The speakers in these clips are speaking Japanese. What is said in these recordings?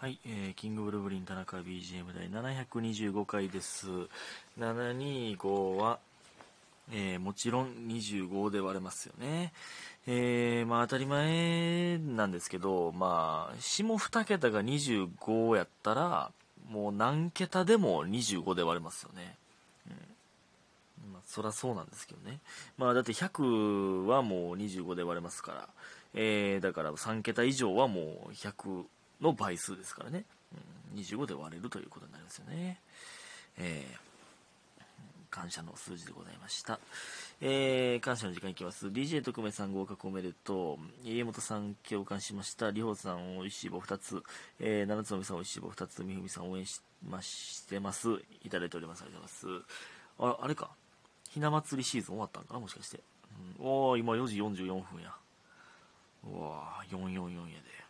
はい、えー、キングブルブリン田中 BGM 第725回です。725は、えーもちろん25で割れますよね。えーまあ当たり前なんですけど、まあ、下2桁が25やったら、もう何桁でも25で割れますよね。うんまあ、そらそうなんですけどね。まあ、だって100はもう25で割れますから、えーだから3桁以上はもう100の倍数ですからね。うん、25で割れるということになりますよね。えー感謝の数字でございました。えー感謝の時間いきます。DJ 特命さん合格おめでとう。家元さん共感しました。りほさんおいしい棒2つ。えー、七つのみさんおいしい棒2つ。みふみさん応援しましてます。いただいております。ありがとうございます。あ、あれか。ひな祭りシーズン終わったんかなもしかして。うん、おー、今4時44分や。うわー、444やで。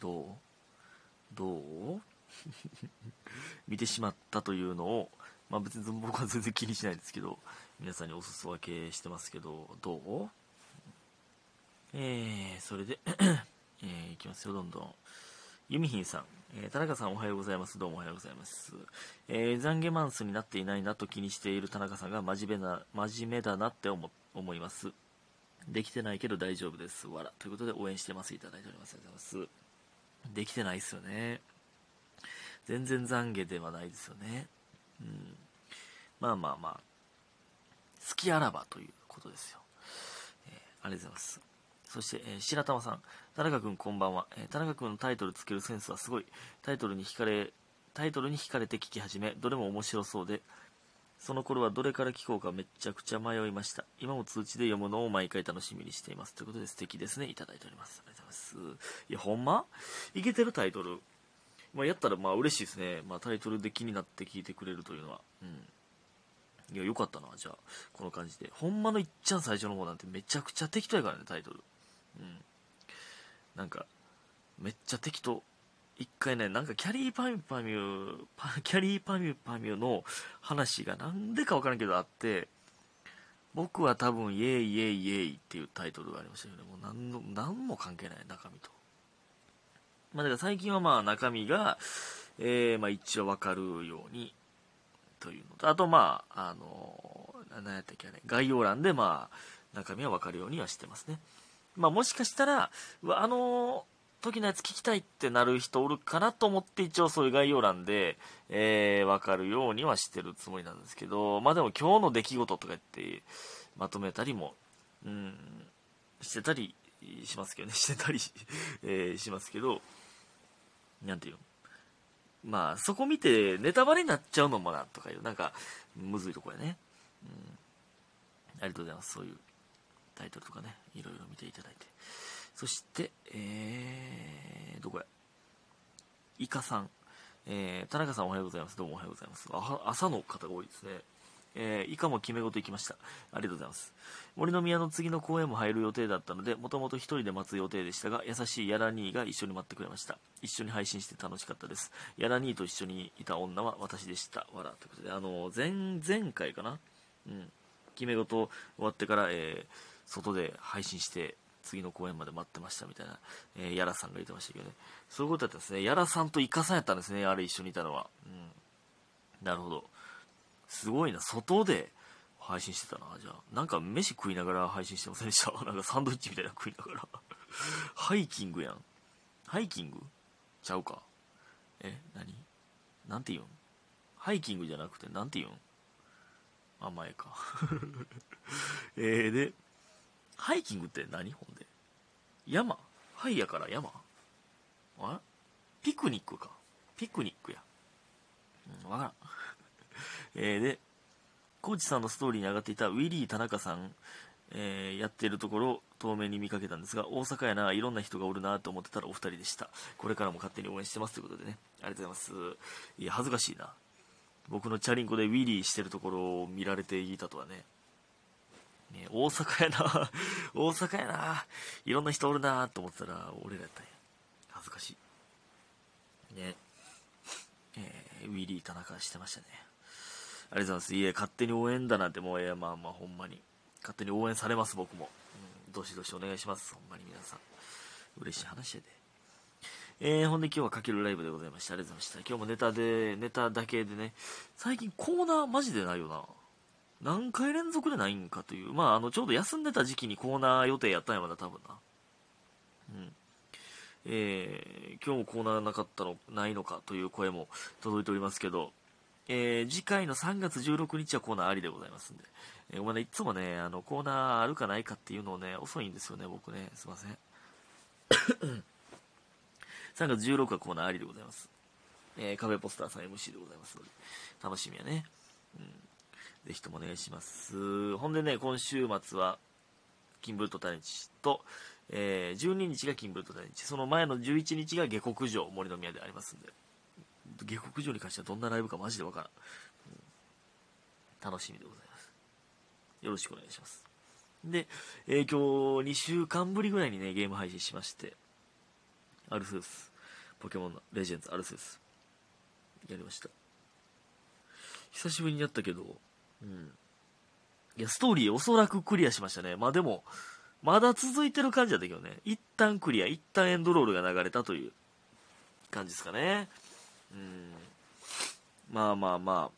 どう？どう？見てしまったというのを、まあ別に僕は全然気にしないですけど、皆さんにお裾分けしてますけど、どう？えー、それで、えー、いきますよ、どんどん。ユミヒンさん、えー田中さんおはようございます。どうもおはようございます。えー、懺悔マンスになっていないなと気にしている田中さんが真面目な、真面目だなって思思います。できてないけど大丈夫です。わら。ということで応援してます。いただいております。ありがとうございます。できてないですよね。全然懺悔ではないですよね。うん。まあまあまあ、好きあらばということですよ。えーありがとうございます。そして、えー白玉さん、田中君こんばんは、えー田中君のタイトルつけるセンスはすごい。タイトルに惹かれ、タイトルに惹かれて聞き始め、どれも面白そうで、その頃はどれから聞こうかめちゃくちゃ迷いました。今も通知で読むのを毎回楽しみにしています。ということで素敵ですね。いただいております。ありがとうございます。いや、ほんま？いけてるタイトル。まあ、やったらまあ嬉しいですね。まあ、タイトルで気になって聞いてくれるというのは。うん。いや、よかったな、じゃあ、この感じで。ほんまのいっちゃん最初の方なんてめちゃくちゃ適当やからね、タイトル。うん。なんか、めっちゃ適当。一回ね、なんかキャリーパミュパミュ、キャリーパミュパミュの話がなんでかわからんけどあって、僕は多分イエイイエイイエイっていうタイトルがありましたけどね、もう何の、何も関係ない、中身と。まあだから最近はまあ中身が、えー、まあ一応わかるように、というのと、あとまあ、あの、な何やったっけあれ、概要欄でまあ、中身はわかるようにはしてますね。まあもしかしたら、あの時のやつ聞きたいってなる人おるかなと思って一応そういう概要欄で、えー、わかるようにはしてるつもりなんですけど、まあでも今日の出来事とか言ってまとめたりも、うん、してたりしますけどね、してたり、えーしますけど、なんていうまあそこ見てネタバレになっちゃうのもなとかいう、なんかむずいとこやね。うん。ありがとうございます。そういうタイトルとかね、いろいろ見ていただいて。そして、えー、どこや？イカさん。えー、田中さんおはようございます。どうもおはようございます。朝の方が多いですね。えー、以下も決め事行きました。ありがとうございます。森の宮の次の公演も入る予定だったので、もともと一人で待つ予定でしたが、優しいヤラ兄が一緒に待ってくれました。一緒に配信して楽しかったです。ヤラ兄と一緒にいた女は私でした。わら。ということで、あの、前、前回かな？うん。決め事終わってから、えー、外で配信して、次の公演まで待ってましたみたいな、えー、ヤラさんが言ってましたけどね。そういうことだったんですね。ヤラさんとイカさんやったんですね。あれ一緒にいたのは。うん。なるほど。すごいな。外で配信してたな。じゃあ。なんか飯食いながら配信してませんでした？なんかサンドイッチみたいな食いながら。ハイキングやん。ハイキング？ちゃうか。え？何？なんて言うん？ハイキングじゃなくて、なんて言うん？あ、前か。えー、で、ハイキングって何？ほん山？ハイやから山？あピクニックか。ピクニックや。うん、わからん。えー、で、コーチさんのストーリーに上がっていたウィリー田中さん、えーやってるところを遠目に見かけたんですが、大阪やな、いろんな人がおるなと思ってたらお二人でした。これからも勝手に応援してますということでね。ありがとうございます。いや、恥ずかしいな。僕のチャリンコでウィリーしてるところを見られていたとはね。ね大阪やな、大阪やな、いろんな人おるなと思ったら俺らやったんや。恥ずかしい。ね。えーウィリー田中してましたね。ありがとうございます。いえ、勝手に応援だなんてもう、いや、まあまあ、ほんまに。勝手に応援されます、僕も。うん、どしどしお願いします。ほんまに皆さん。嬉しい話やで。えー、ほんで今日はかけるライブでございました。ありがとうございました。今日もネタで、ネタだけでね、最近コーナーマジでないよな。何回連続でないんかという。まあ、あの、ちょうど休んでた時期にコーナー予定やったんやまだ多分な。うん。えー、今日もコーナーなかったの、ないのかという声も届いておりますけど、えー、次回の3月16日はコーナーありでございますんで、えー、ごめんね、いつもね、あの、コーナーあるかないかっていうのをね、遅いんですよね、僕ね。すいません。3月16日はコーナーありでございます。えー、カフェポスターさん MC でございますので、楽しみやね。うん。ぜひともお願いします。ほんでね、今週末は、キンブルトタ日と、えー、12日がキンブルトタ日、その前の11日が下克上森の宮でありますんで、下克上に関してはどんなライブかマジでわからん。うん、楽しみでございます。よろしくお願いします。で、えー、今日2週間ぶりぐらいにね、ゲーム配信しまして、アルスース、ポケモンのレジェンズアルスース、やりました。久しぶりにやったけど、うん。いや、ストーリーおそらくクリアしましたね。まあでも、まだ続いてる感じだったけどね。一旦クリア、一旦エンドロールが流れたという感じですかね。うん。まあまあまあ、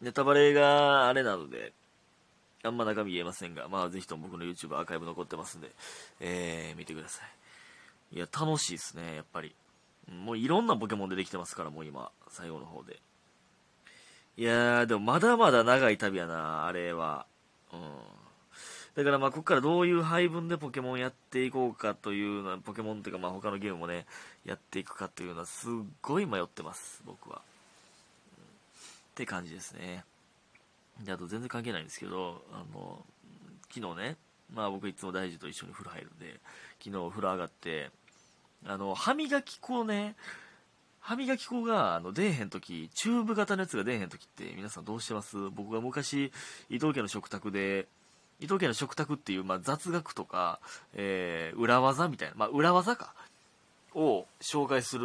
ネタバレがあれなので、あんま中身言えませんが、まあぜひとも僕の YouTube アーカイブ残ってますんで、えー、見てください。いや、楽しいですね、やっぱり。もういろんなポケモン出てきてますから、もう今、最後の方で。いやー、でもまだまだ長い旅やな、あれは。うん。だからまあ、ここからどういう配分でポケモンやっていこうかというのは、ポケモンっていうかまあ他のゲームもね、やっていくかというのはすっごい迷ってます、僕は。って感じですね。で、あと全然関係ないんですけど、あの、昨日ね、まあ僕いつも大事と一緒に風呂入るんで、昨日風呂上がって、あの、歯磨き粉をね、歯磨き粉があの出えへん時チューブ型のやつが出えへん時って皆さんどうしてます？僕が昔伊藤家の食卓で伊藤家の食卓っていう、まあ、雑学とか、えー、裏技みたいな、まあ、裏技かを紹介する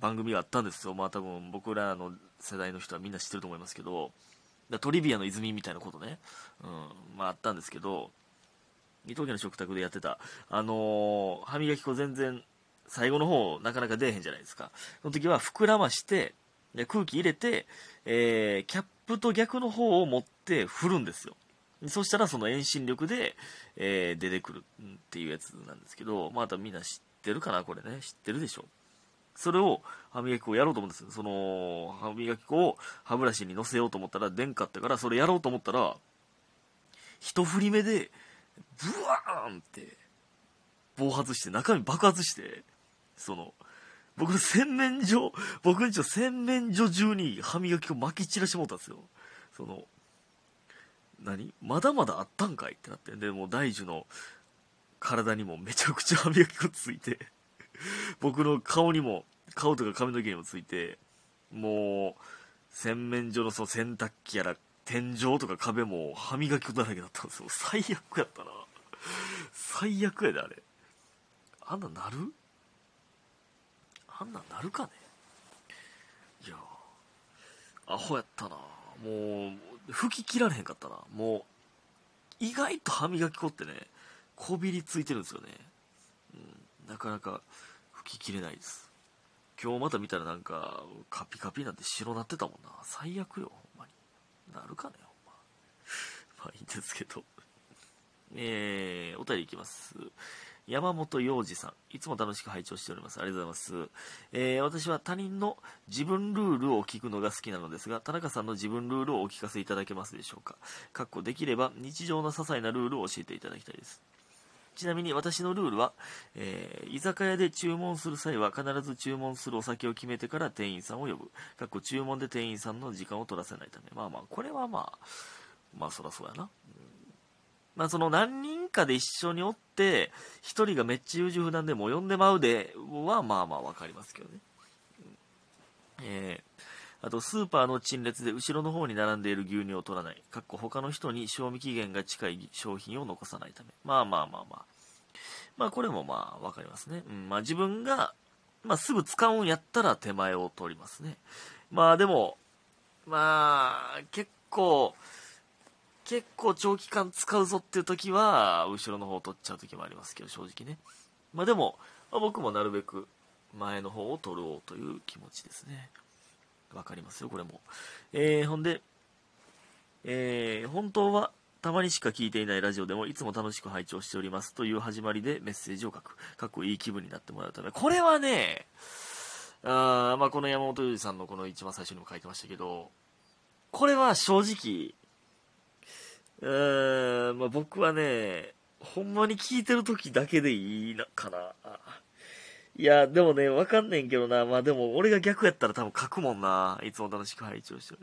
番組があったんですよ。まあ多分僕らの世代の人はみんな知ってると思いますけどトリビアの泉みたいなことね、うんまあ、あったんですけど伊藤家の食卓でやってたあのー、歯磨き粉全然最後の方なかなか出えへんじゃないですか。その時は膨らまして、で空気入れて、えー、キャップと逆の方を持って振るんですよ。そしたらその遠心力で、えー、出てくるっていうやつなんですけど、またみんな知ってるかなこれね。知ってるでしょ。それを歯磨き粉をやろうと思うんですよ。その歯磨き粉を歯ブラシに乗せようと思ったら出んかったから、それやろうと思ったら、一振り目で、ブワーンって暴発して中身爆発してその、僕の洗面所、僕んちの洗面所中に歯磨き粉巻き散らしてもうたんですよ。その、何？まだまだあったんかいってなって。で、もう大樹の体にもめちゃくちゃ歯磨き粉ついて僕の顔にも、顔とか髪の毛にもついて、もう、洗面所のその洗濯機やら、天井とか壁も歯磨き粉だらけだったんですよ。最悪やったな。最悪やで、あれ。あんななる？あんなんなるかね。いやアホやったな。もう拭き切られへんかったな。もう意外と歯磨き粉ってねこびりついてるんですよね、うん、なかなか拭き切れないです。今日また見たらなんかカピカピなんて白なってたもんな。最悪よほんまに。なるかねほんま。まあいいんですけど。えー、お便りいきます。山本洋二さん、いつも楽しく拝聴しております。ありがとうございます。えー、私は他人の自分ルールを聞くのが好きなのですが、田中さんの自分ルールをお聞かせいただけますでしょうか。かっこできれば日常の些細なルールを教えていただきたいです。ちなみに私のルールは、えー、居酒屋で注文する際は必ず注文するお酒を決めてから店員さんを呼ぶ。かっこ注文で店員さんの時間を取らせないため。まあまあ、これはまあ、まあそらそうやな。まあ、その何人かで一緒におって、一人がめっちゃ優柔不断でも呼んでまうでは、まあまあわかりますけどね。えー、あと、スーパーの陳列で後ろの方に並んでいる牛乳を取らない。かっこ他の人に賞味期限が近い商品を残さないため。まあまあまあまあ。まあこれもまあわかりますね。うん、まあ自分が、まあすぐ使うんやったら手前を取りますね。まあでも、まあ結構、結構長期間使うぞっていう時は、後ろの方を取っちゃう時もありますけど、正直ね。まあでも、まあ、僕もなるべく前の方を取ろうという気持ちですね。わかりますよ、これも。えー、ほんで、えー、本当はたまにしか聞いていないラジオでもいつも楽しく拝聴しておりますという始まりでメッセージを書く。かっこいい気分になってもらうため。これはね、あまあ、この山本裕二さんのこの一番最初にも書いてましたけど、これは正直、うん、まあ、僕はね、ほんまに聞いてる時だけでいいな、かな。いや、でもね、わかんねんけどな。まあでも、俺が逆やったら多分書くもんな。いつも楽しく配置をしてる。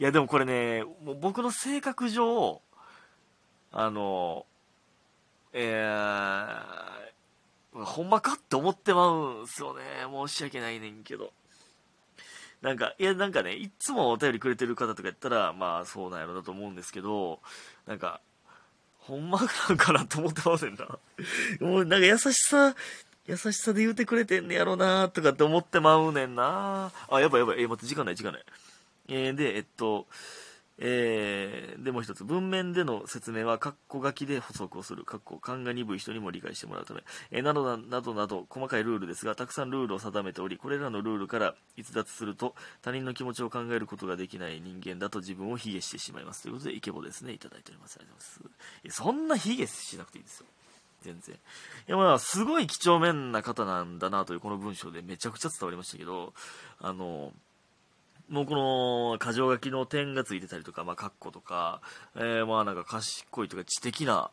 いや、でもこれね、もう僕の性格上、あの、えー、ほんまかって思ってまうんすよね。申し訳ないねんけど。なんか、いや、なんかね、いつもお便りくれてる方とかやったら、まあ、そうなんやろだと思うんですけど、なんか、ほんまなんかなと思ってませんな。もう、なんか優しさ、優しさで言うてくれてんねやろなとかって思ってまうねんなあ、やばいやばい。え、待って、時間ない、時間ない。えー、で、えっと、えー、でもう一つ、文面での説明は、括弧書きで補足をする、括弧勘が鈍い人にも理解してもらうため、えー、などなどなど、細かいルールですが、たくさんルールを定めており、これらのルールから逸脱すると、他人の気持ちを考えることができない人間だと自分を卑下してしまいます。ということで、イケボですね、いただいております。ありがとうございます。そんな卑下しなくていいですよ。全然。いや、まあ、すごい几帳面な方なんだなというこの文章でめちゃくちゃ伝わりましたけど、あの、もうこの、箇条書きの点がついてたりとか、まあ、カッコとか、えー、まあなんか賢いとか知的な、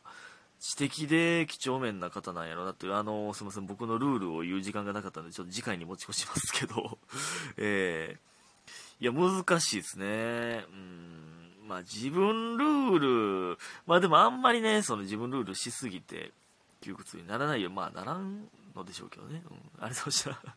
知的で几帳面な方なんやろなっていう、あの、すみません、僕のルールを言う時間がなかったので、ちょっと次回に持ち越しますけど、えー、いや、難しいですね。うん、まあ自分ルール、まあでもあんまりね、その自分ルールしすぎて、窮屈にならないよ。まあならんのでしょうけどね。うん、ありがとうございました。